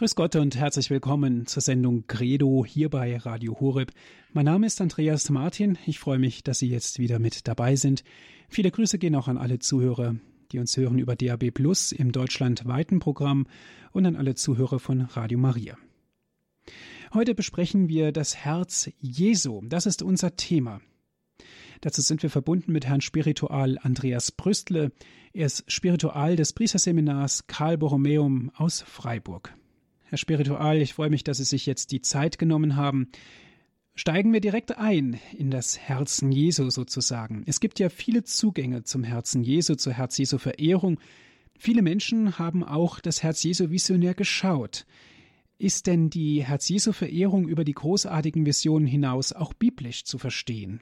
Grüß Gott und herzlich willkommen zur Sendung Credo hier bei Radio Horeb. Mein Name ist Andreas Martin. Ich freue mich, dass Sie jetzt wieder mit dabei sind. Viele Grüße gehen auch an alle Zuhörer, die uns hören über DAB Plus im deutschlandweiten Programm und an alle Zuhörer von Radio Maria. Heute besprechen wir das Herz Jesu. Das ist unser Thema. Dazu sind wir verbunden mit Herrn Spiritual Andreas Brüstle. Er ist Spiritual des Priesterseminars Karl Borromeum aus Freiburg. Herr Spiritual, ich freue mich, dass Sie sich jetzt die Zeit genommen haben. Steigen wir direkt ein in das Herzen Jesu sozusagen. Es gibt ja viele Zugänge zum Herzen Jesu, zur Herz Jesu Verehrung. Viele Menschen haben auch das Herz Jesu visionär geschaut. Ist denn die Herz Jesu Verehrung über die großartigen Visionen hinaus auch biblisch zu verstehen?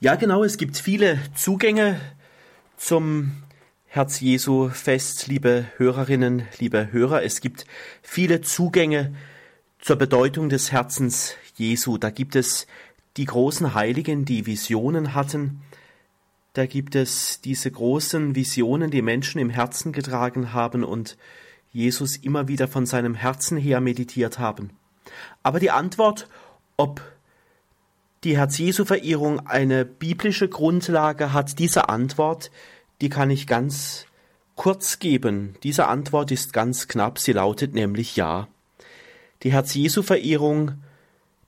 Ja, genau, es gibt viele Zugänge zum Herz Jesu fest, liebe Hörerinnen, liebe Hörer. Es gibt viele Zugänge zur Bedeutung des Herzens Jesu. Da gibt es die großen Heiligen, die Visionen hatten. Da gibt es diese großen Visionen, die Menschen im Herzen getragen haben und Jesus immer wieder von seinem Herzen her meditiert haben. Aber die Antwort, ob die Herz-Jesu-Verehrung eine biblische Grundlage hat, diese Antwort die kann ich ganz kurz geben. Diese Antwort ist ganz knapp, sie lautet nämlich Ja. Die Herz-Jesu-Verehrung,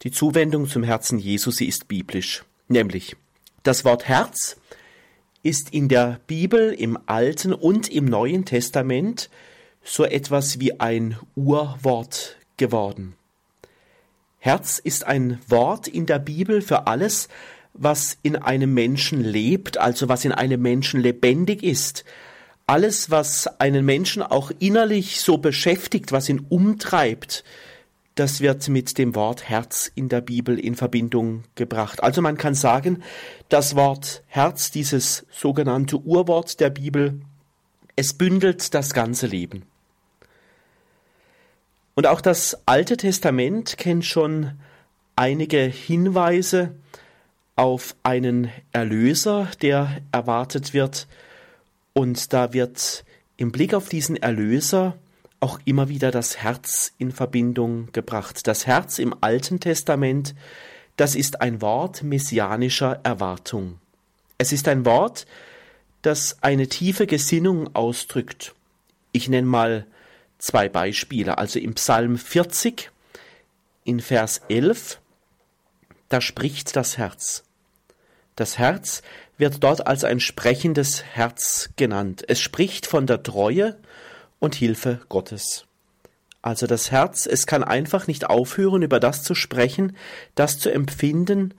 die Zuwendung zum Herzen Jesu, sie ist biblisch. Nämlich, das Wort Herz ist in der Bibel im Alten und im Neuen Testament so etwas wie ein Urwort geworden. Herz ist ein Wort in der Bibel für alles, was in einem Menschen lebt, also was in einem Menschen lebendig ist. Alles, was einen Menschen auch innerlich so beschäftigt, was ihn umtreibt, das wird mit dem Wort Herz in der Bibel in Verbindung gebracht. Also man kann sagen, das Wort Herz, dieses sogenannte Urwort der Bibel, es bündelt das ganze Leben. Und auch das Alte Testament kennt schon einige Hinweise auf einen Erlöser, der erwartet wird. Und da wird im Blick auf diesen Erlöser auch immer wieder das Herz in Verbindung gebracht. Das Herz im Alten Testament, das ist ein Wort messianischer Erwartung. Es ist ein Wort, das eine tiefe Gesinnung ausdrückt. Ich nenne mal zwei Beispiele. Also im Psalm 40, in Vers 11, da spricht das Herz. Das Herz wird dort als ein sprechendes Herz genannt. Es spricht von der Treue und Hilfe Gottes. Also das Herz, es kann einfach nicht aufhören, über das zu sprechen, das zu empfinden,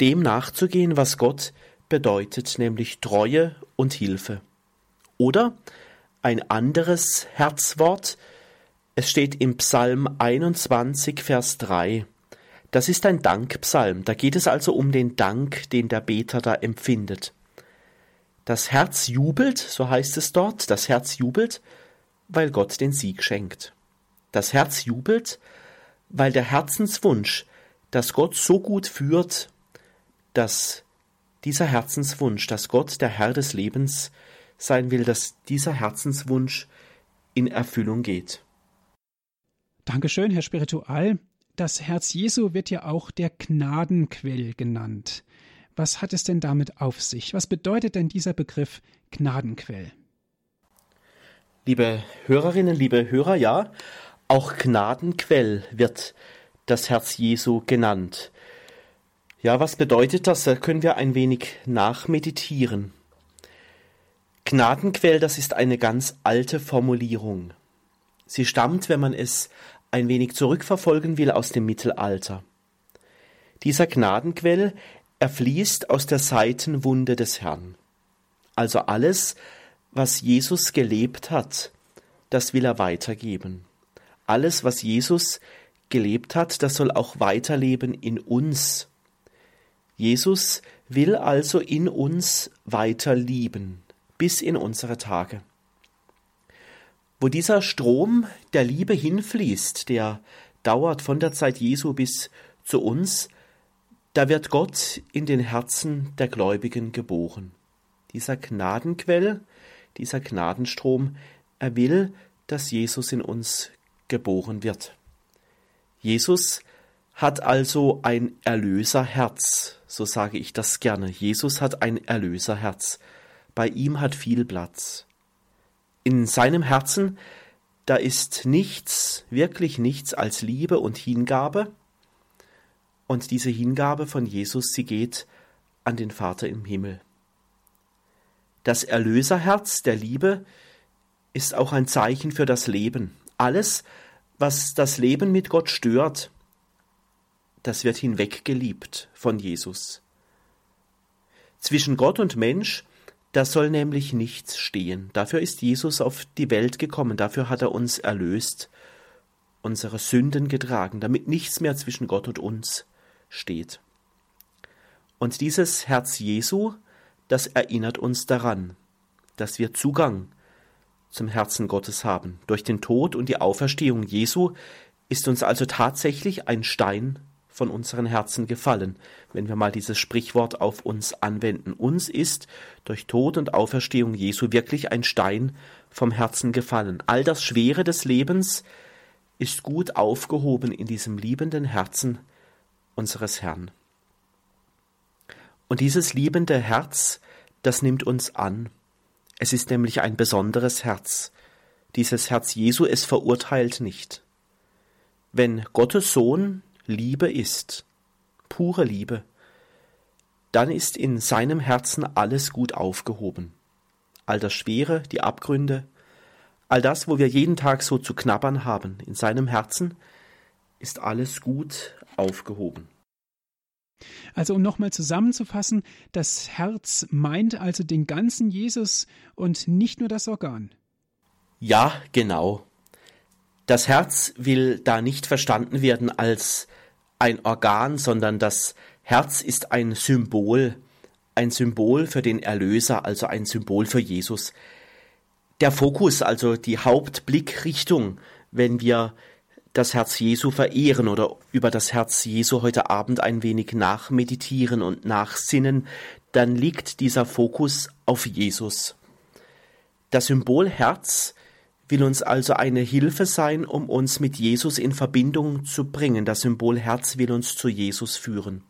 dem nachzugehen, was Gott bedeutet, nämlich Treue und Hilfe. Oder ein anderes Herzwort, es steht im Psalm 21, Vers 3. Das ist ein Dankpsalm. Da geht es also um den Dank, den der Beter da empfindet. Das Herz jubelt, so heißt es dort, das Herz jubelt, weil Gott den Sieg schenkt. Das Herz jubelt, weil der Herzenswunsch, dass Gott so gut führt, dass dieser Herzenswunsch, dass Gott der Herr des Lebens sein will, dass dieser Herzenswunsch in Erfüllung geht. Dankeschön, Herr Spiritual. Das Herz Jesu wird ja auch der Gnadenquell genannt. Was hat es denn damit auf sich? Was bedeutet denn dieser Begriff Gnadenquell? Liebe Hörerinnen, liebe Hörer, ja, auch Gnadenquell wird das Herz Jesu genannt. Ja, was bedeutet das? Da können wir ein wenig nachmeditieren. Gnadenquell, das ist eine ganz alte Formulierung. Sie stammt, wenn man es ein wenig zurückverfolgen will aus dem Mittelalter. Dieser Gnadenquell erfließt aus der Seitenwunde des Herrn. Also alles, was Jesus gelebt hat, das will er weitergeben. Alles, was Jesus gelebt hat, das soll auch weiterleben in uns. Jesus will also in uns weiter lieben, bis in unsere Tage. Wo dieser Strom der Liebe hinfließt, der dauert von der Zeit Jesu bis zu uns, da wird Gott in den Herzen der Gläubigen geboren. Dieser Gnadenquell, dieser Gnadenstrom, er will, dass Jesus in uns geboren wird. Jesus hat also ein Erlöserherz, so sage ich das gerne. Jesus hat ein Erlöserherz. Bei ihm hat viel Platz. In seinem Herzen, da ist nichts, wirklich nichts als Liebe und Hingabe. Und diese Hingabe von Jesus, sie geht an den Vater im Himmel. Das Erlöserherz der Liebe ist auch ein Zeichen für das Leben. Alles, was das Leben mit Gott stört, das wird hinweggeliebt von Jesus. Zwischen Gott und Mensch, da soll nämlich nichts stehen. Dafür ist Jesus auf die Welt gekommen, dafür hat er uns erlöst, unsere Sünden getragen, damit nichts mehr zwischen Gott und uns steht. Und dieses Herz Jesu, das erinnert uns daran, dass wir Zugang zum Herzen Gottes haben. Durch den Tod und die Auferstehung Jesu ist uns also tatsächlich ein Stein von unseren Herzen gefallen, wenn wir mal dieses Sprichwort auf uns anwenden. Uns ist durch Tod und Auferstehung Jesu wirklich ein Stein vom Herzen gefallen. All das Schwere des Lebens ist gut aufgehoben in diesem liebenden Herzen unseres Herrn. Und dieses liebende Herz, das nimmt uns an. Es ist nämlich ein besonderes Herz. Dieses Herz Jesu, es verurteilt nicht. Wenn Gottes Sohn Liebe ist, pure Liebe, dann ist in seinem Herzen alles gut aufgehoben. All das Schwere, die Abgründe, all das, wo wir jeden Tag so zu knabbern haben, in seinem Herzen ist alles gut aufgehoben. Also um nochmal zusammenzufassen, das Herz meint also den ganzen Jesus und nicht nur das Organ. Ja, genau. Das Herz will da nicht verstanden werden als ein Organ, sondern das Herz ist ein Symbol, ein Symbol für den Erlöser, also ein Symbol für Jesus. Der Fokus, also die Hauptblickrichtung, wenn wir das Herz Jesu verehren oder über das Herz Jesu heute Abend ein wenig nachmeditieren und nachsinnen, dann liegt dieser Fokus auf Jesus. Das Symbol Herz will uns also eine Hilfe sein, um uns mit Jesus in Verbindung zu bringen. Das Symbol Herz will uns zu Jesus führen.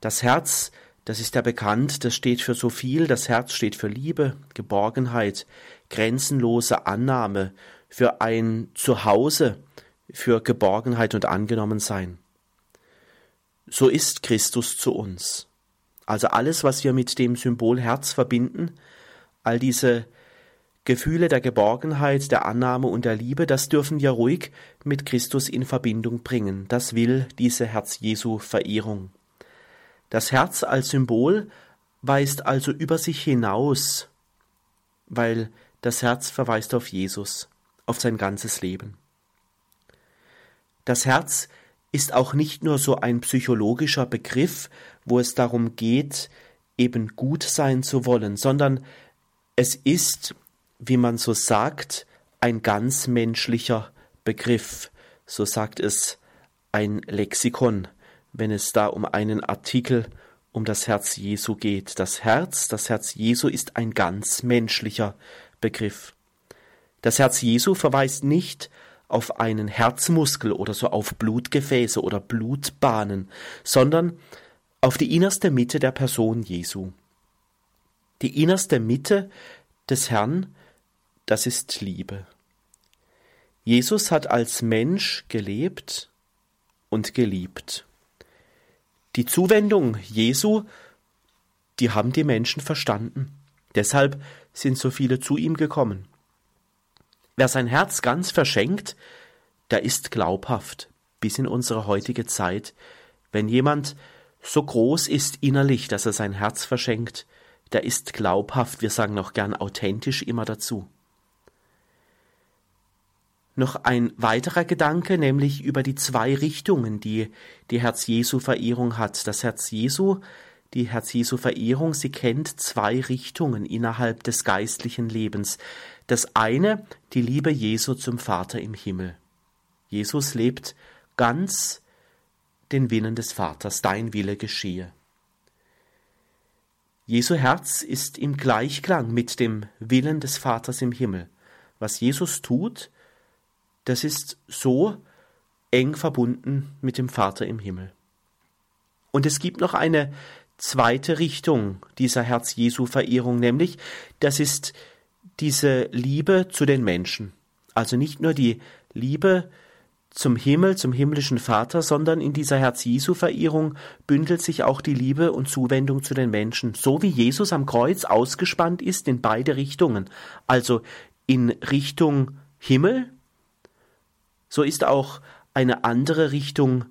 Das Herz, das ist ja bekannt, das steht für so viel. Das Herz steht für Liebe, Geborgenheit, grenzenlose Annahme, für ein Zuhause, für Geborgenheit und Angenommensein. So ist Christus zu uns. Also alles, was wir mit dem Symbol Herz verbinden, all diese Gefühle der Geborgenheit, der Annahme und der Liebe, das dürfen wir ruhig mit Christus in Verbindung bringen. Das will diese Herz-Jesu-Verehrung. Das Herz als Symbol weist also über sich hinaus, weil das Herz verweist auf Jesus, auf sein ganzes Leben. Das Herz ist auch nicht nur so ein psychologischer Begriff, wo es darum geht, eben gut sein zu wollen, sondern es ist wie man so sagt, ein ganz menschlicher Begriff. So sagt es ein Lexikon, wenn es da um einen Artikel um das Herz Jesu geht. Das Herz, das Herz Jesu ist ein ganz menschlicher Begriff. Das Herz Jesu verweist nicht auf einen Herzmuskel oder so auf Blutgefäße oder Blutbahnen, sondern auf die innerste Mitte der Person Jesu. Die innerste Mitte des Herrn das ist Liebe. Jesus hat als Mensch gelebt und geliebt. Die Zuwendung Jesu, die haben die Menschen verstanden. Deshalb sind so viele zu ihm gekommen. Wer sein Herz ganz verschenkt, der ist glaubhaft bis in unsere heutige Zeit. Wenn jemand so groß ist innerlich, dass er sein Herz verschenkt, der ist glaubhaft, wir sagen auch gern authentisch immer dazu noch ein weiterer Gedanke, nämlich über die zwei Richtungen, die die Herz-Jesu-Verehrung hat. Das Herz Jesu, die Herz-Jesu-Verehrung, sie kennt zwei Richtungen innerhalb des geistlichen Lebens. Das eine, die Liebe Jesu zum Vater im Himmel. Jesus lebt ganz den Willen des Vaters, dein Wille geschehe. Jesu Herz ist im Gleichklang mit dem Willen des Vaters im Himmel. Was Jesus tut, das ist so eng verbunden mit dem Vater im Himmel. Und es gibt noch eine zweite Richtung dieser Herz-Jesu-Verehrung, nämlich das ist diese Liebe zu den Menschen. Also nicht nur die Liebe zum Himmel, zum himmlischen Vater, sondern in dieser Herz-Jesu-Verehrung bündelt sich auch die Liebe und Zuwendung zu den Menschen, so wie Jesus am Kreuz ausgespannt ist in beide Richtungen, also in Richtung Himmel, so ist auch eine andere Richtung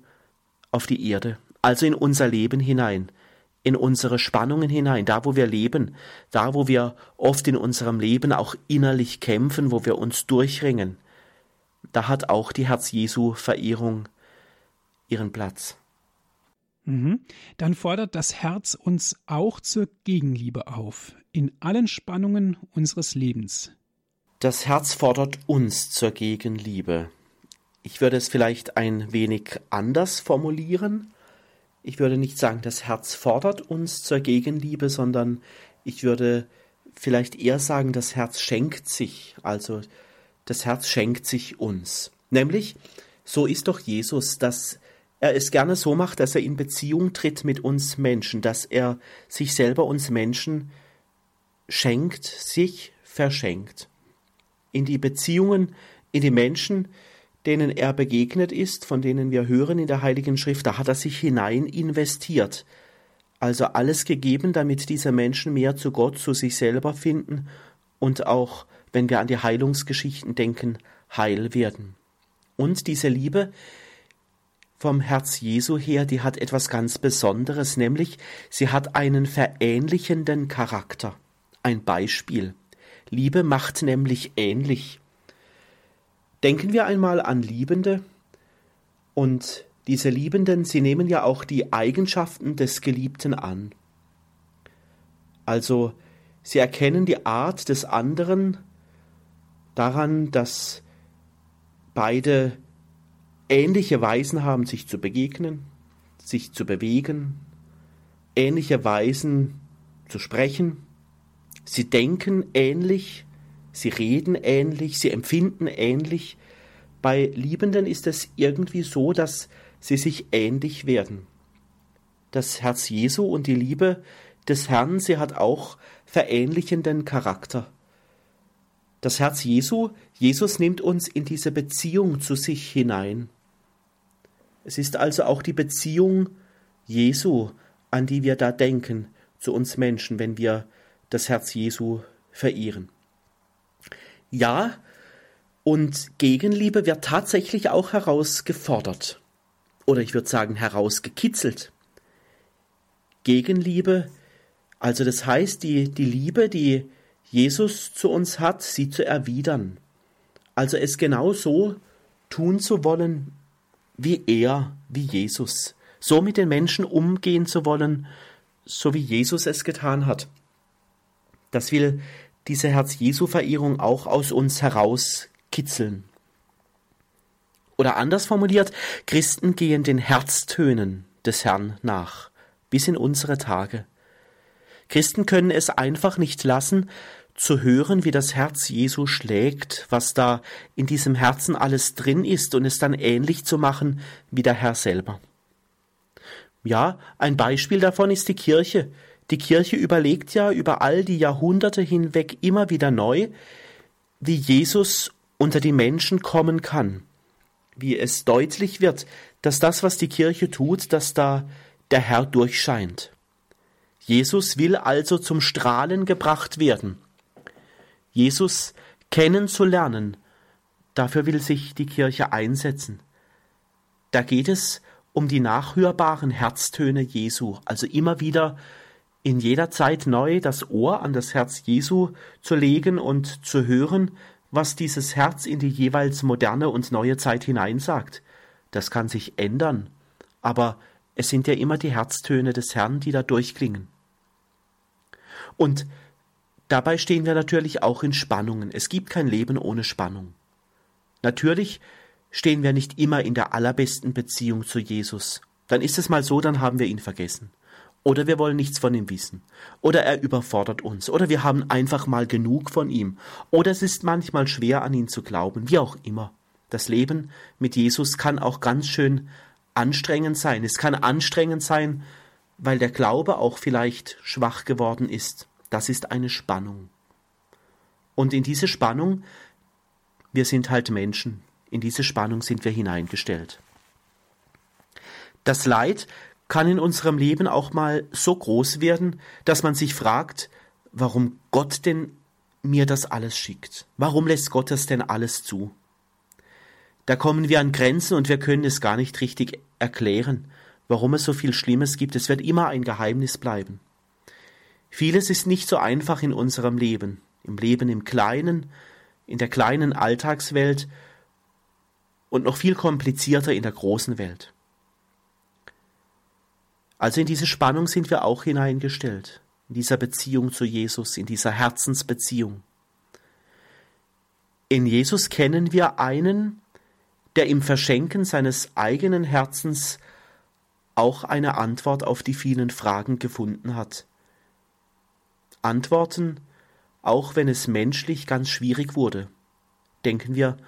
auf die Erde, also in unser Leben hinein, in unsere Spannungen hinein, da wo wir leben, da wo wir oft in unserem Leben auch innerlich kämpfen, wo wir uns durchringen, da hat auch die Herz-Jesu-Verehrung ihren Platz. Mhm. Dann fordert das Herz uns auch zur Gegenliebe auf, in allen Spannungen unseres Lebens. Das Herz fordert uns zur Gegenliebe. Ich würde es vielleicht ein wenig anders formulieren. Ich würde nicht sagen, das Herz fordert uns zur Gegenliebe, sondern ich würde vielleicht eher sagen, das Herz schenkt sich. Also das Herz schenkt sich uns. Nämlich, so ist doch Jesus, dass er es gerne so macht, dass er in Beziehung tritt mit uns Menschen, dass er sich selber uns Menschen schenkt, sich verschenkt. In die Beziehungen, in die Menschen, denen er begegnet ist, von denen wir hören in der Heiligen Schrift, da hat er sich hinein investiert. Also alles gegeben, damit diese Menschen mehr zu Gott, zu sich selber finden und auch wenn wir an die Heilungsgeschichten denken, heil werden. Und diese Liebe vom Herz Jesu her, die hat etwas ganz Besonderes, nämlich sie hat einen verähnlichenden Charakter. Ein Beispiel. Liebe macht nämlich ähnlich. Denken wir einmal an Liebende und diese Liebenden, sie nehmen ja auch die Eigenschaften des Geliebten an. Also sie erkennen die Art des anderen daran, dass beide ähnliche Weisen haben, sich zu begegnen, sich zu bewegen, ähnliche Weisen zu sprechen. Sie denken ähnlich, sie reden ähnlich, sie empfinden ähnlich. Bei Liebenden ist es irgendwie so, dass sie sich ähnlich werden. Das Herz Jesu und die Liebe des Herrn, sie hat auch verähnlichenden Charakter das Herz Jesu, Jesus nimmt uns in diese Beziehung zu sich hinein. Es ist also auch die Beziehung Jesu, an die wir da denken, zu uns Menschen, wenn wir das Herz Jesu verehren. Ja, und Gegenliebe wird tatsächlich auch herausgefordert. Oder ich würde sagen herausgekitzelt. Gegenliebe, also das heißt, die, die Liebe, die Jesus zu uns hat, sie zu erwidern. Also es genau so tun zu wollen, wie er, wie Jesus. So mit den Menschen umgehen zu wollen, so wie Jesus es getan hat. Das will diese Herz-Jesu-Verehrung auch aus uns herauskitzeln. Oder anders formuliert, Christen gehen den Herztönen des Herrn nach, bis in unsere Tage. Christen können es einfach nicht lassen, zu hören, wie das Herz Jesu schlägt, was da in diesem Herzen alles drin ist und es dann ähnlich zu machen wie der Herr selber. Ja, ein Beispiel davon ist die Kirche. Die Kirche überlegt ja über all die Jahrhunderte hinweg immer wieder neu, wie Jesus unter die Menschen kommen kann, wie es deutlich wird, dass das, was die Kirche tut, dass da der Herr durchscheint. Jesus will also zum Strahlen gebracht werden. Jesus kennenzulernen, dafür will sich die Kirche einsetzen. Da geht es um die nachhörbaren Herztöne Jesu, also immer wieder in jeder Zeit neu das Ohr an das Herz Jesu zu legen und zu hören, was dieses Herz in die jeweils moderne und neue Zeit hineinsagt. Das kann sich ändern, aber es sind ja immer die Herztöne des Herrn, die da durchklingen. Und Dabei stehen wir natürlich auch in Spannungen. Es gibt kein Leben ohne Spannung. Natürlich stehen wir nicht immer in der allerbesten Beziehung zu Jesus. Dann ist es mal so, dann haben wir ihn vergessen. Oder wir wollen nichts von ihm wissen. Oder er überfordert uns. Oder wir haben einfach mal genug von ihm. Oder es ist manchmal schwer an ihn zu glauben. Wie auch immer. Das Leben mit Jesus kann auch ganz schön anstrengend sein. Es kann anstrengend sein, weil der Glaube auch vielleicht schwach geworden ist. Das ist eine Spannung. Und in diese Spannung, wir sind halt Menschen, in diese Spannung sind wir hineingestellt. Das Leid kann in unserem Leben auch mal so groß werden, dass man sich fragt, warum Gott denn mir das alles schickt. Warum lässt Gott das denn alles zu? Da kommen wir an Grenzen und wir können es gar nicht richtig erklären, warum es so viel Schlimmes gibt. Es wird immer ein Geheimnis bleiben. Vieles ist nicht so einfach in unserem Leben, im Leben im Kleinen, in der kleinen Alltagswelt und noch viel komplizierter in der großen Welt. Also in diese Spannung sind wir auch hineingestellt, in dieser Beziehung zu Jesus, in dieser Herzensbeziehung. In Jesus kennen wir einen, der im Verschenken seines eigenen Herzens auch eine Antwort auf die vielen Fragen gefunden hat. Antworten, auch wenn es menschlich ganz schwierig wurde. Denken wir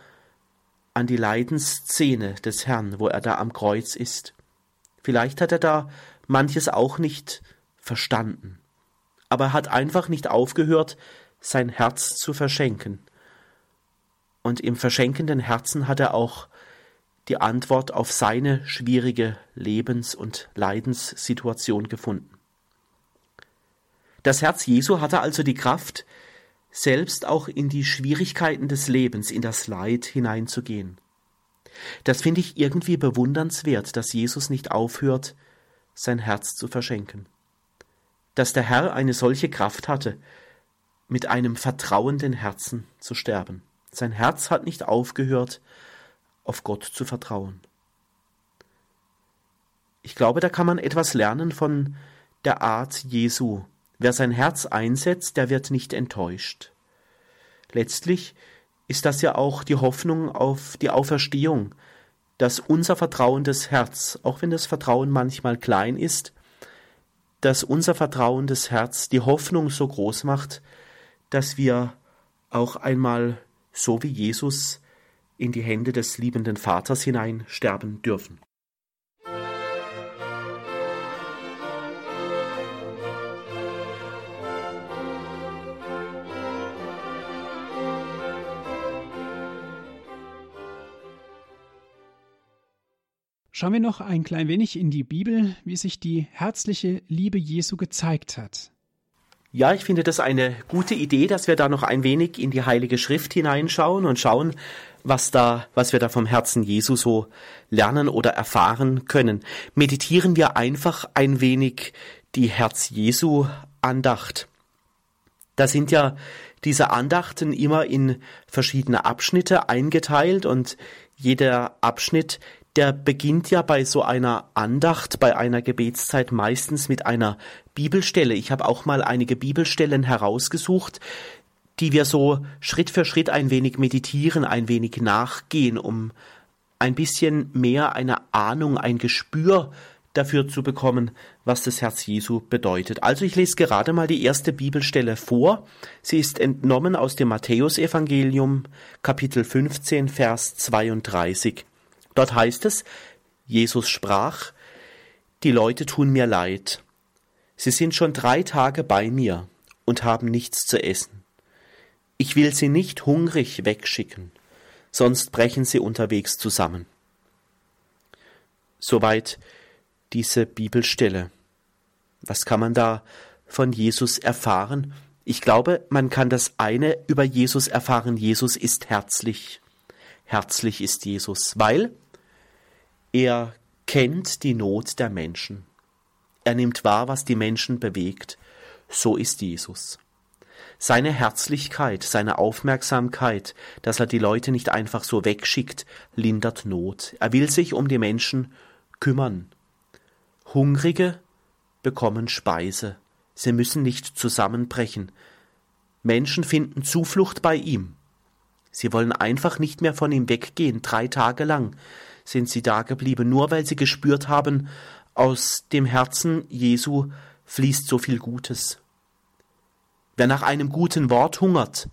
an die Leidensszene des Herrn, wo er da am Kreuz ist. Vielleicht hat er da manches auch nicht verstanden. Aber er hat einfach nicht aufgehört, sein Herz zu verschenken. Und im verschenkenden Herzen hat er auch die Antwort auf seine schwierige Lebens- und Leidenssituation gefunden. Das Herz Jesu hatte also die Kraft, selbst auch in die Schwierigkeiten des Lebens, in das Leid hineinzugehen. Das finde ich irgendwie bewundernswert, dass Jesus nicht aufhört, sein Herz zu verschenken. Dass der Herr eine solche Kraft hatte, mit einem vertrauenden Herzen zu sterben. Sein Herz hat nicht aufgehört, auf Gott zu vertrauen. Ich glaube, da kann man etwas lernen von der Art Jesu. Wer sein Herz einsetzt, der wird nicht enttäuscht. Letztlich ist das ja auch die Hoffnung auf die Auferstehung, dass unser vertrauendes Herz, auch wenn das Vertrauen manchmal klein ist, dass unser vertrauendes Herz die Hoffnung so groß macht, dass wir auch einmal so wie Jesus in die Hände des liebenden Vaters hinein sterben dürfen. Schauen wir noch ein klein wenig in die Bibel, wie sich die herzliche Liebe Jesu gezeigt hat. Ja, ich finde das eine gute Idee, dass wir da noch ein wenig in die Heilige Schrift hineinschauen und schauen, was da, was wir da vom Herzen Jesu so lernen oder erfahren können. Meditieren wir einfach ein wenig die Herz Jesu Andacht. Da sind ja diese Andachten immer in verschiedene Abschnitte eingeteilt und jeder Abschnitt der beginnt ja bei so einer Andacht, bei einer Gebetszeit meistens mit einer Bibelstelle. Ich habe auch mal einige Bibelstellen herausgesucht, die wir so Schritt für Schritt ein wenig meditieren, ein wenig nachgehen, um ein bisschen mehr eine Ahnung, ein Gespür dafür zu bekommen, was das Herz Jesu bedeutet. Also ich lese gerade mal die erste Bibelstelle vor. Sie ist entnommen aus dem Matthäusevangelium, Kapitel 15, Vers 32. Dort heißt es, Jesus sprach, die Leute tun mir leid. Sie sind schon drei Tage bei mir und haben nichts zu essen. Ich will sie nicht hungrig wegschicken, sonst brechen sie unterwegs zusammen. Soweit diese Bibelstelle. Was kann man da von Jesus erfahren? Ich glaube, man kann das eine über Jesus erfahren. Jesus ist herzlich. Herzlich ist Jesus, weil er kennt die Not der Menschen. Er nimmt wahr, was die Menschen bewegt. So ist Jesus. Seine Herzlichkeit, seine Aufmerksamkeit, dass er die Leute nicht einfach so wegschickt, lindert Not. Er will sich um die Menschen kümmern. Hungrige bekommen Speise. Sie müssen nicht zusammenbrechen. Menschen finden Zuflucht bei ihm. Sie wollen einfach nicht mehr von ihm weggehen, drei Tage lang sind sie da geblieben, nur weil sie gespürt haben, Aus dem Herzen Jesu fließt so viel Gutes. Wer nach einem guten Wort hungert,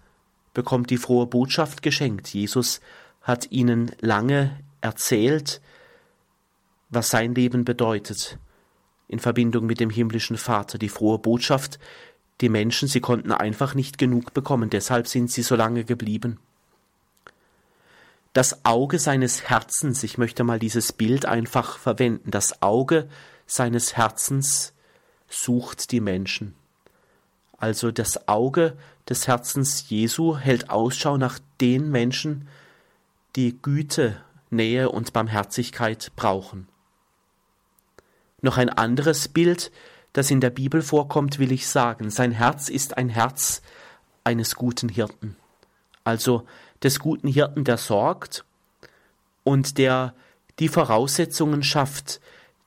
bekommt die frohe Botschaft geschenkt. Jesus hat ihnen lange erzählt, was sein Leben bedeutet in Verbindung mit dem himmlischen Vater. Die frohe Botschaft, die Menschen, sie konnten einfach nicht genug bekommen, deshalb sind sie so lange geblieben. Das Auge seines Herzens, ich möchte mal dieses Bild einfach verwenden, das Auge seines Herzens sucht die Menschen. Also das Auge des Herzens Jesu hält Ausschau nach den Menschen, die Güte, Nähe und Barmherzigkeit brauchen. Noch ein anderes Bild, das in der Bibel vorkommt, will ich sagen. Sein Herz ist ein Herz eines guten Hirten. Also des guten Hirten, der sorgt und der die Voraussetzungen schafft,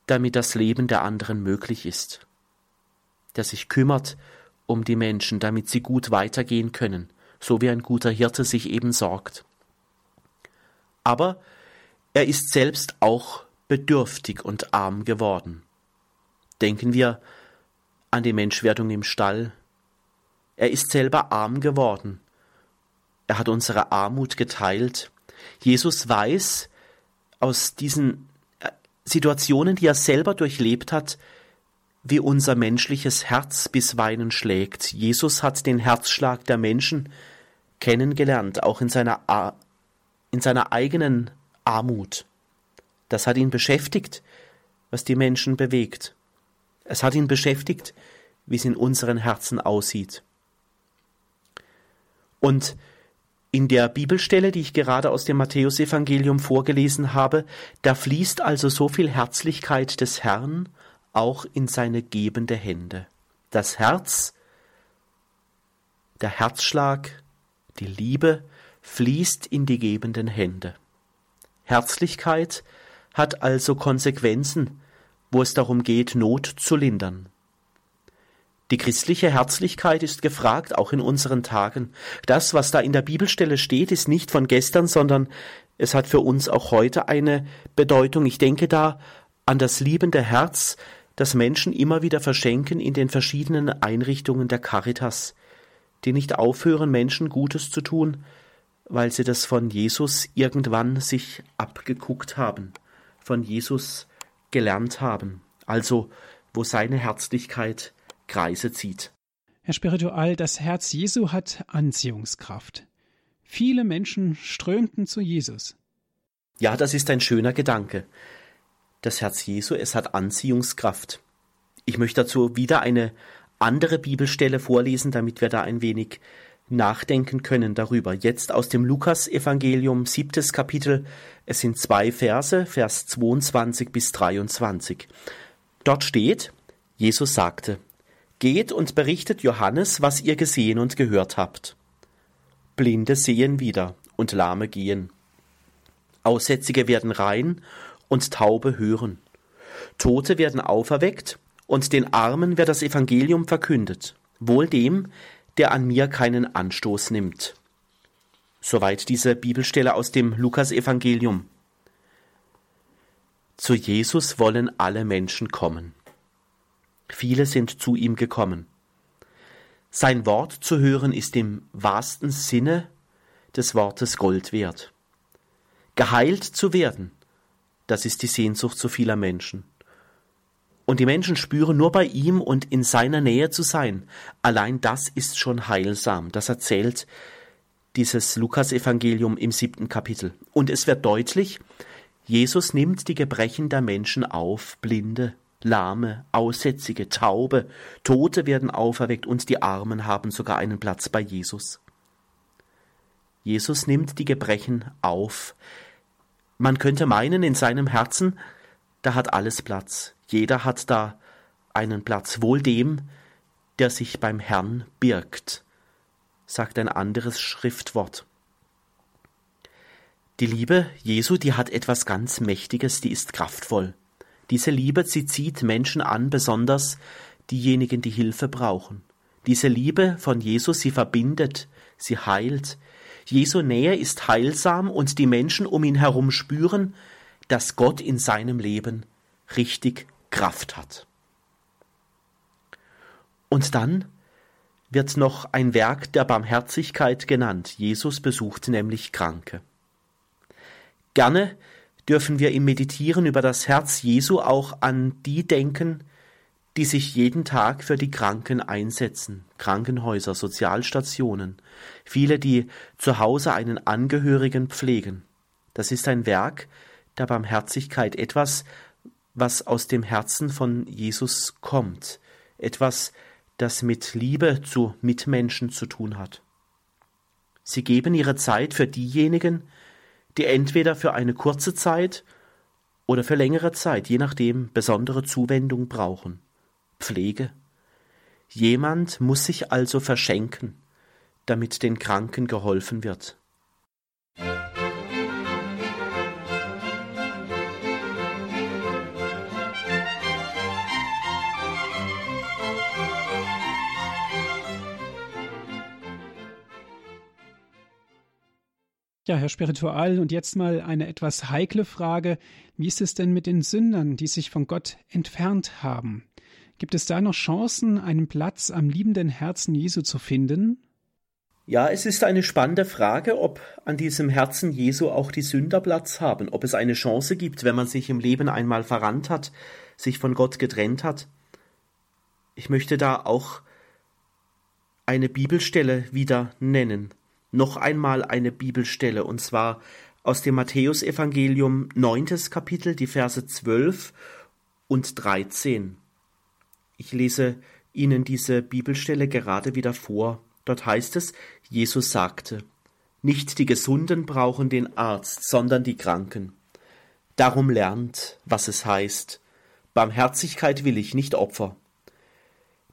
damit das Leben der anderen möglich ist. Der sich kümmert um die Menschen, damit sie gut weitergehen können, so wie ein guter Hirte sich eben sorgt. Aber er ist selbst auch bedürftig und arm geworden. Denken wir an die Menschwerdung im Stall. Er ist selber arm geworden. Er hat unsere Armut geteilt. Jesus weiß aus diesen äh, Situationen, die er selber durchlebt hat, wie unser menschliches Herz bisweilen schlägt. Jesus hat den Herzschlag der Menschen kennengelernt, auch in seiner, in seiner eigenen Armut. Das hat ihn beschäftigt, was die Menschen bewegt. Es hat ihn beschäftigt, wie es in unseren Herzen aussieht. Und in der Bibelstelle, die ich gerade aus dem Matthäusevangelium vorgelesen habe, da fließt also so viel Herzlichkeit des Herrn auch in seine gebende Hände. Das Herz, der Herzschlag, die Liebe fließt in die gebenden Hände. Herzlichkeit hat also Konsequenzen, wo es darum geht, Not zu lindern. Die christliche Herzlichkeit ist gefragt, auch in unseren Tagen. Das, was da in der Bibelstelle steht, ist nicht von gestern, sondern es hat für uns auch heute eine Bedeutung. Ich denke da an das liebende Herz, das Menschen immer wieder verschenken in den verschiedenen Einrichtungen der Caritas, die nicht aufhören, Menschen Gutes zu tun, weil sie das von Jesus irgendwann sich abgeguckt haben, von Jesus gelernt haben, also wo seine Herzlichkeit Kreise zieht. Herr Spiritual, das Herz Jesu hat Anziehungskraft. Viele Menschen strömten zu Jesus. Ja, das ist ein schöner Gedanke. Das Herz Jesu, es hat Anziehungskraft. Ich möchte dazu wieder eine andere Bibelstelle vorlesen, damit wir da ein wenig nachdenken können darüber. Jetzt aus dem Lukas-Evangelium, siebtes Kapitel. Es sind zwei Verse, Vers 22 bis 23. Dort steht, Jesus sagte, Geht und berichtet Johannes, was ihr gesehen und gehört habt. Blinde sehen wieder und Lahme gehen. Aussätzige werden rein und Taube hören. Tote werden auferweckt und den Armen wird das Evangelium verkündet. Wohl dem, der an mir keinen Anstoß nimmt. Soweit diese Bibelstelle aus dem Lukasevangelium. Zu Jesus wollen alle Menschen kommen. Viele sind zu ihm gekommen. Sein Wort zu hören ist im wahrsten Sinne des Wortes Gold wert. Geheilt zu werden, das ist die Sehnsucht so vieler Menschen. Und die Menschen spüren nur bei ihm und in seiner Nähe zu sein. Allein das ist schon heilsam. Das erzählt dieses Lukasevangelium im siebten Kapitel. Und es wird deutlich, Jesus nimmt die Gebrechen der Menschen auf, Blinde, Lahme, Aussätzige, Taube, Tote werden auferweckt und die Armen haben sogar einen Platz bei Jesus. Jesus nimmt die Gebrechen auf. Man könnte meinen, in seinem Herzen, da hat alles Platz. Jeder hat da einen Platz, wohl dem, der sich beim Herrn birgt, sagt ein anderes Schriftwort. Die Liebe Jesu, die hat etwas ganz Mächtiges, die ist kraftvoll. Diese Liebe, sie zieht Menschen an, besonders diejenigen, die Hilfe brauchen. Diese Liebe von Jesus, sie verbindet, sie heilt. Jesu Nähe ist heilsam und die Menschen um ihn herum spüren, dass Gott in seinem Leben richtig Kraft hat. Und dann wird noch ein Werk der Barmherzigkeit genannt. Jesus besucht nämlich Kranke. Gerne dürfen wir im Meditieren über das Herz Jesu auch an die denken, die sich jeden Tag für die Kranken einsetzen, Krankenhäuser, Sozialstationen, viele, die zu Hause einen Angehörigen pflegen. Das ist ein Werk der Barmherzigkeit, etwas, was aus dem Herzen von Jesus kommt, etwas, das mit Liebe zu Mitmenschen zu tun hat. Sie geben ihre Zeit für diejenigen, die entweder für eine kurze Zeit oder für längere Zeit, je nachdem, besondere Zuwendung brauchen. Pflege. Jemand muss sich also verschenken, damit den Kranken geholfen wird. Ja, Herr Spiritual, und jetzt mal eine etwas heikle Frage. Wie ist es denn mit den Sündern, die sich von Gott entfernt haben? Gibt es da noch Chancen, einen Platz am liebenden Herzen Jesu zu finden? Ja, es ist eine spannende Frage, ob an diesem Herzen Jesu auch die Sünder Platz haben, ob es eine Chance gibt, wenn man sich im Leben einmal verrannt hat, sich von Gott getrennt hat. Ich möchte da auch eine Bibelstelle wieder nennen. Noch einmal eine Bibelstelle, und zwar aus dem Matthäusevangelium, neuntes Kapitel, die Verse 12 und 13. Ich lese Ihnen diese Bibelstelle gerade wieder vor. Dort heißt es, Jesus sagte, Nicht die Gesunden brauchen den Arzt, sondern die Kranken. Darum lernt, was es heißt, Barmherzigkeit will ich, nicht Opfer.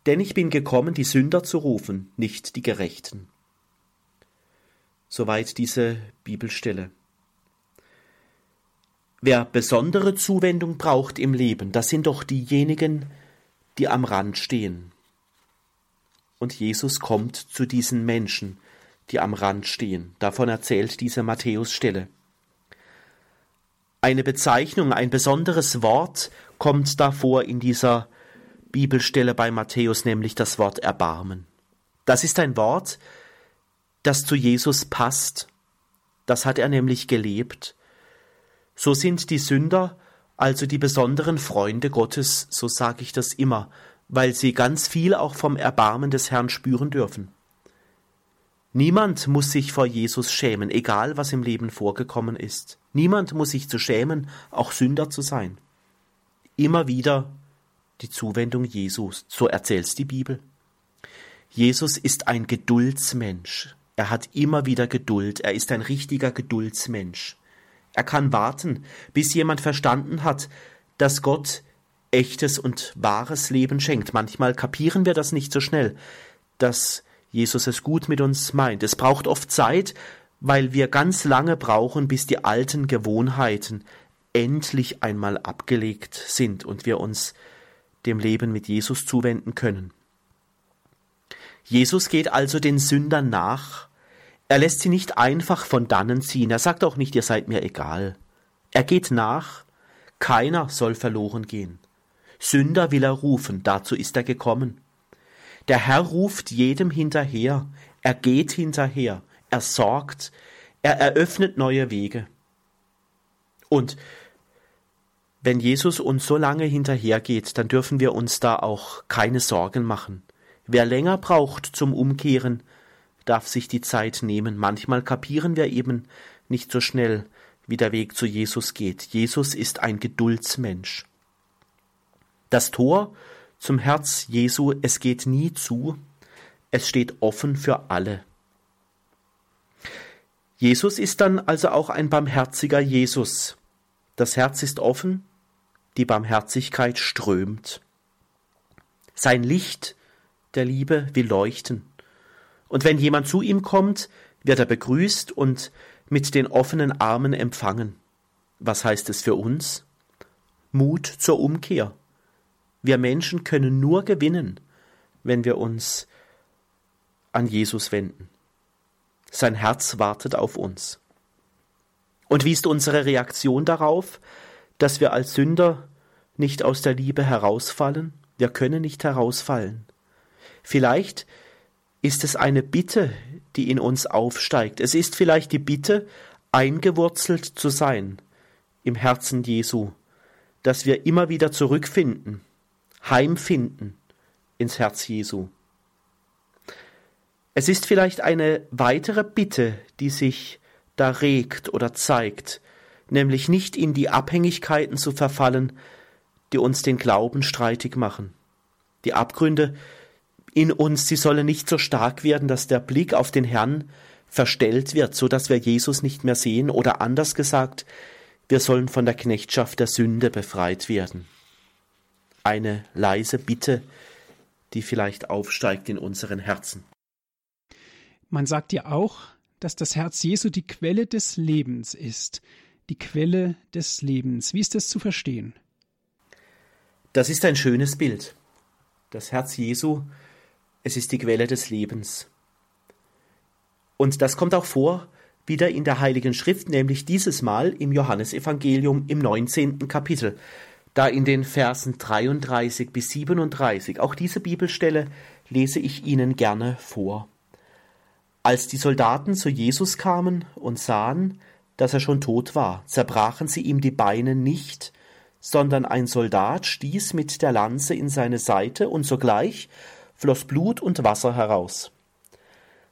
Denn ich bin gekommen, die Sünder zu rufen, nicht die Gerechten. Soweit diese Bibelstelle. Wer besondere Zuwendung braucht im Leben, das sind doch diejenigen, die am Rand stehen. Und Jesus kommt zu diesen Menschen, die am Rand stehen. Davon erzählt diese Matthäusstelle. Eine Bezeichnung, ein besonderes Wort kommt davor in dieser Bibelstelle bei Matthäus, nämlich das Wort Erbarmen. Das ist ein Wort, das zu Jesus passt. Das hat er nämlich gelebt. So sind die Sünder also die besonderen Freunde Gottes, so sage ich das immer, weil sie ganz viel auch vom Erbarmen des Herrn spüren dürfen. Niemand muss sich vor Jesus schämen, egal was im Leben vorgekommen ist. Niemand muss sich zu schämen, auch Sünder zu sein. Immer wieder die Zuwendung Jesus, so erzählt's die Bibel. Jesus ist ein Geduldsmensch. Er hat immer wieder Geduld. Er ist ein richtiger Geduldsmensch. Er kann warten, bis jemand verstanden hat, dass Gott echtes und wahres Leben schenkt. Manchmal kapieren wir das nicht so schnell, dass Jesus es gut mit uns meint. Es braucht oft Zeit, weil wir ganz lange brauchen, bis die alten Gewohnheiten endlich einmal abgelegt sind und wir uns dem Leben mit Jesus zuwenden können. Jesus geht also den Sündern nach er lässt sie nicht einfach von dannen ziehen. Er sagt auch nicht, ihr seid mir egal. Er geht nach. Keiner soll verloren gehen. Sünder will er rufen, dazu ist er gekommen. Der Herr ruft jedem hinterher. Er geht hinterher. Er sorgt. Er eröffnet neue Wege. Und wenn Jesus uns so lange hinterhergeht, dann dürfen wir uns da auch keine Sorgen machen. Wer länger braucht zum Umkehren, darf sich die Zeit nehmen. Manchmal kapieren wir eben nicht so schnell, wie der Weg zu Jesus geht. Jesus ist ein Geduldsmensch. Das Tor zum Herz Jesu, es geht nie zu, es steht offen für alle. Jesus ist dann also auch ein barmherziger Jesus. Das Herz ist offen, die Barmherzigkeit strömt. Sein Licht der Liebe will leuchten. Und wenn jemand zu ihm kommt, wird er begrüßt und mit den offenen Armen empfangen. Was heißt es für uns? Mut zur Umkehr. Wir Menschen können nur gewinnen, wenn wir uns an Jesus wenden. Sein Herz wartet auf uns. Und wie ist unsere Reaktion darauf, dass wir als Sünder nicht aus der Liebe herausfallen? Wir können nicht herausfallen. Vielleicht ist es eine Bitte, die in uns aufsteigt. Es ist vielleicht die Bitte, eingewurzelt zu sein im Herzen Jesu, dass wir immer wieder zurückfinden, heimfinden ins Herz Jesu. Es ist vielleicht eine weitere Bitte, die sich da regt oder zeigt, nämlich nicht in die Abhängigkeiten zu verfallen, die uns den Glauben streitig machen. Die Abgründe in uns, sie sollen nicht so stark werden, dass der Blick auf den Herrn verstellt wird, so dass wir Jesus nicht mehr sehen, oder anders gesagt, wir sollen von der Knechtschaft der Sünde befreit werden. Eine leise Bitte, die vielleicht aufsteigt in unseren Herzen. Man sagt ja auch, dass das Herz Jesu die Quelle des Lebens ist. Die Quelle des Lebens. Wie ist das zu verstehen? Das ist ein schönes Bild. Das Herz Jesu, es ist die Quelle des Lebens. Und das kommt auch vor wieder in der Heiligen Schrift, nämlich dieses Mal im Johannesevangelium im 19. Kapitel, da in den Versen 33 bis 37. Auch diese Bibelstelle lese ich Ihnen gerne vor. Als die Soldaten zu Jesus kamen und sahen, dass er schon tot war, zerbrachen sie ihm die Beine nicht, sondern ein Soldat stieß mit der Lanze in seine Seite, und sogleich floss Blut und Wasser heraus.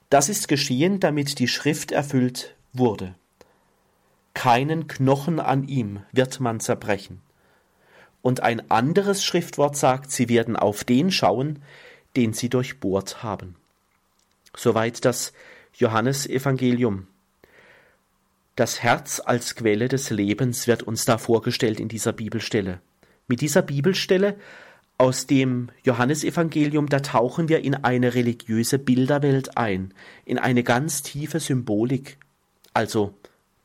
Das ist geschehen, damit die Schrift erfüllt wurde. Keinen Knochen an ihm wird man zerbrechen. Und ein anderes Schriftwort sagt, sie werden auf den schauen, den sie durchbohrt haben. Soweit das Johannesevangelium. Das Herz als Quelle des Lebens wird uns da vorgestellt in dieser Bibelstelle. Mit dieser Bibelstelle aus dem Johannesevangelium, da tauchen wir in eine religiöse Bilderwelt ein, in eine ganz tiefe Symbolik. Also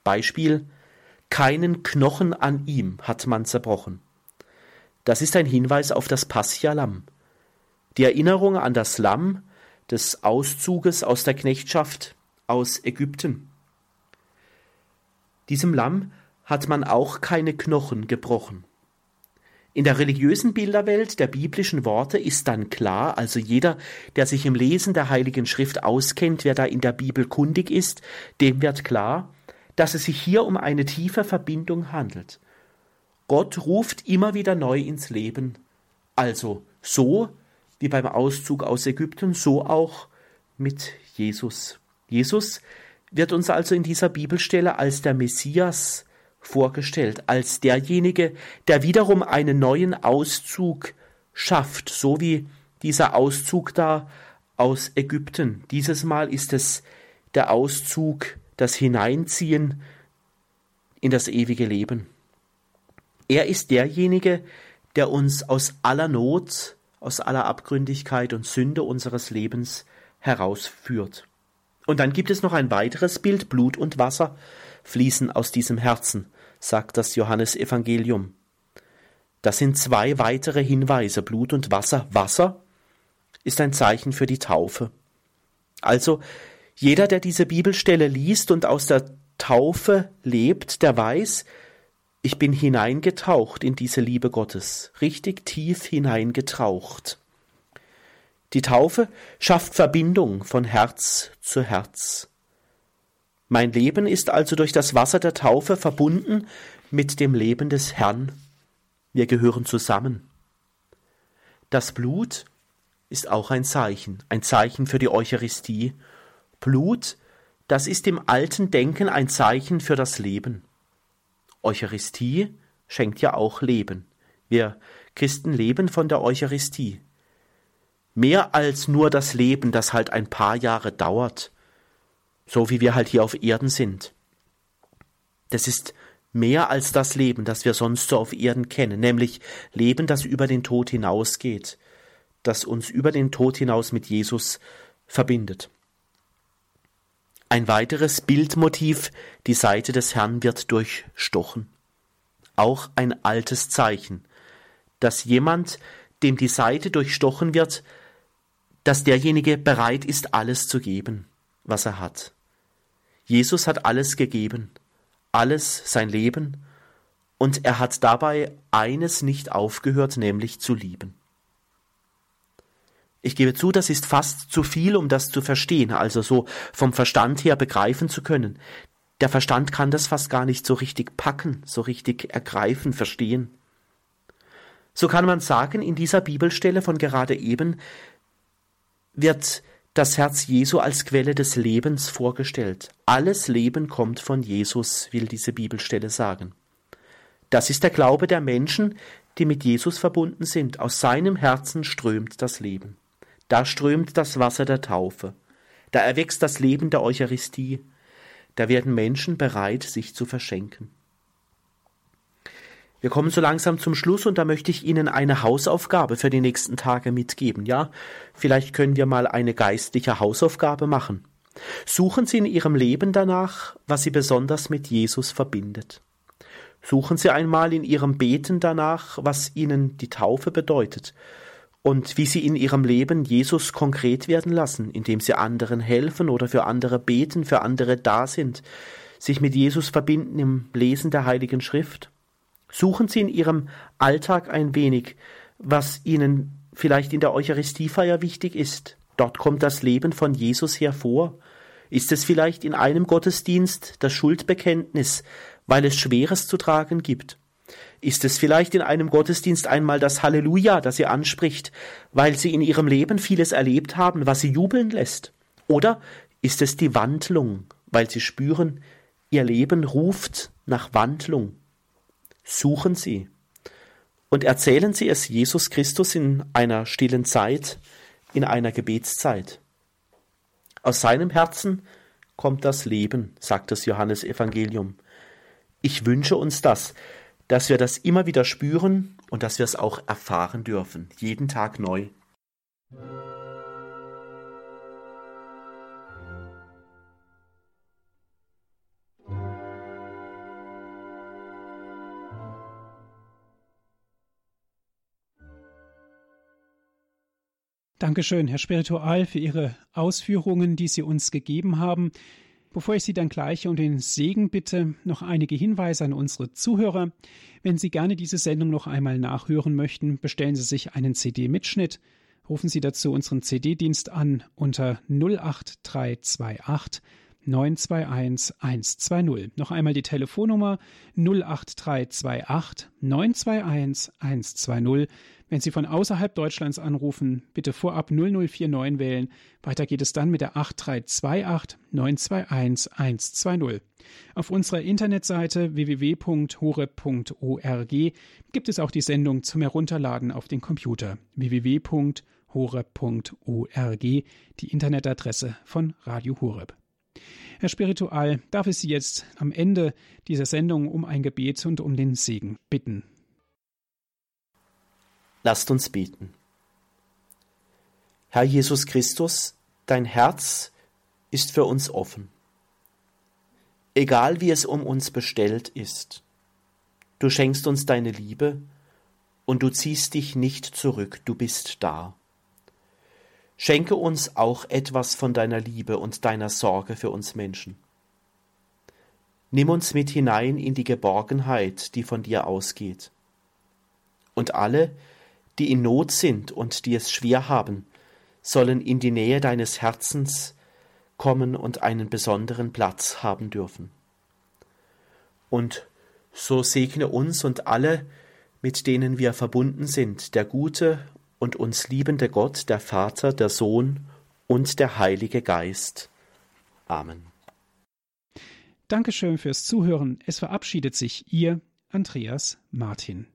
Beispiel, keinen Knochen an ihm hat man zerbrochen. Das ist ein Hinweis auf das Passia-Lamm. Die Erinnerung an das Lamm des Auszuges aus der Knechtschaft aus Ägypten. Diesem Lamm hat man auch keine Knochen gebrochen. In der religiösen Bilderwelt der biblischen Worte ist dann klar, also jeder, der sich im Lesen der Heiligen Schrift auskennt, wer da in der Bibel kundig ist, dem wird klar, dass es sich hier um eine tiefe Verbindung handelt. Gott ruft immer wieder neu ins Leben, also so wie beim Auszug aus Ägypten, so auch mit Jesus. Jesus wird uns also in dieser Bibelstelle als der Messias vorgestellt, als derjenige, der wiederum einen neuen Auszug schafft, so wie dieser Auszug da aus Ägypten. Dieses Mal ist es der Auszug, das Hineinziehen in das ewige Leben. Er ist derjenige, der uns aus aller Not aus aller Abgründigkeit und Sünde unseres Lebens herausführt. Und dann gibt es noch ein weiteres Bild, Blut und Wasser fließen aus diesem Herzen, sagt das Johannesevangelium. Das sind zwei weitere Hinweise, Blut und Wasser. Wasser ist ein Zeichen für die Taufe. Also jeder, der diese Bibelstelle liest und aus der Taufe lebt, der weiß, ich bin hineingetaucht in diese Liebe Gottes, richtig tief hineingetaucht. Die Taufe schafft Verbindung von Herz zu Herz. Mein Leben ist also durch das Wasser der Taufe verbunden mit dem Leben des Herrn. Wir gehören zusammen. Das Blut ist auch ein Zeichen, ein Zeichen für die Eucharistie. Blut, das ist im alten Denken ein Zeichen für das Leben. Eucharistie schenkt ja auch Leben. Wir Christen leben von der Eucharistie. Mehr als nur das Leben, das halt ein paar Jahre dauert, so wie wir halt hier auf Erden sind. Das ist mehr als das Leben, das wir sonst so auf Erden kennen, nämlich Leben, das über den Tod hinausgeht, das uns über den Tod hinaus mit Jesus verbindet. Ein weiteres Bildmotiv, die Seite des Herrn wird durchstochen. Auch ein altes Zeichen, dass jemand, dem die Seite durchstochen wird, dass derjenige bereit ist, alles zu geben, was er hat. Jesus hat alles gegeben, alles sein Leben, und er hat dabei eines nicht aufgehört, nämlich zu lieben. Ich gebe zu, das ist fast zu viel, um das zu verstehen, also so vom Verstand her begreifen zu können. Der Verstand kann das fast gar nicht so richtig packen, so richtig ergreifen, verstehen. So kann man sagen, in dieser Bibelstelle von gerade eben wird das Herz Jesu als Quelle des Lebens vorgestellt. Alles Leben kommt von Jesus, will diese Bibelstelle sagen. Das ist der Glaube der Menschen, die mit Jesus verbunden sind. Aus seinem Herzen strömt das Leben. Da strömt das Wasser der Taufe. Da erwächst das Leben der Eucharistie. Da werden Menschen bereit, sich zu verschenken. Wir kommen so langsam zum Schluss und da möchte ich Ihnen eine Hausaufgabe für die nächsten Tage mitgeben. Ja, vielleicht können wir mal eine geistliche Hausaufgabe machen. Suchen Sie in Ihrem Leben danach, was Sie besonders mit Jesus verbindet. Suchen Sie einmal in Ihrem Beten danach, was Ihnen die Taufe bedeutet und wie Sie in Ihrem Leben Jesus konkret werden lassen, indem Sie anderen helfen oder für andere beten, für andere da sind, sich mit Jesus verbinden im Lesen der Heiligen Schrift. Suchen Sie in Ihrem Alltag ein wenig, was Ihnen vielleicht in der Eucharistiefeier wichtig ist. Dort kommt das Leben von Jesus hervor. Ist es vielleicht in einem Gottesdienst das Schuldbekenntnis, weil es Schweres zu tragen gibt? Ist es vielleicht in einem Gottesdienst einmal das Halleluja, das sie anspricht, weil sie in ihrem Leben vieles erlebt haben, was sie jubeln lässt? Oder ist es die Wandlung, weil sie spüren, ihr Leben ruft nach Wandlung? Suchen Sie und erzählen Sie es Jesus Christus in einer stillen Zeit, in einer Gebetszeit. Aus seinem Herzen kommt das Leben, sagt das Johannesevangelium. Ich wünsche uns das, dass wir das immer wieder spüren und dass wir es auch erfahren dürfen, jeden Tag neu. Dankeschön, Herr Spiritual, für Ihre Ausführungen, die Sie uns gegeben haben. Bevor ich Sie dann gleich um den Segen bitte, noch einige Hinweise an unsere Zuhörer. Wenn Sie gerne diese Sendung noch einmal nachhören möchten, bestellen Sie sich einen CD-Mitschnitt. Rufen Sie dazu unseren CD-Dienst an unter 08328 921 120. Noch einmal die Telefonnummer 08328 921 120. Wenn Sie von außerhalb Deutschlands anrufen, bitte vorab 0049 wählen. Weiter geht es dann mit der 8328 921 120. Auf unserer Internetseite www.hore.org gibt es auch die Sendung zum Herunterladen auf den Computer www.hore.org, die Internetadresse von Radio Horeb. Herr Spiritual, darf ich Sie jetzt am Ende dieser Sendung um ein Gebet und um den Segen bitten. Lasst uns beten. Herr Jesus Christus, dein Herz ist für uns offen. Egal wie es um uns bestellt ist, du schenkst uns deine Liebe und du ziehst dich nicht zurück, du bist da. Schenke uns auch etwas von deiner Liebe und deiner Sorge für uns Menschen. Nimm uns mit hinein in die Geborgenheit, die von dir ausgeht. Und alle, die in Not sind und die es schwer haben, sollen in die Nähe deines Herzens kommen und einen besonderen Platz haben dürfen. Und so segne uns und alle, mit denen wir verbunden sind, der gute und uns liebende Gott, der Vater, der Sohn und der Heilige Geist. Amen. Dankeschön fürs Zuhören. Es verabschiedet sich Ihr Andreas Martin.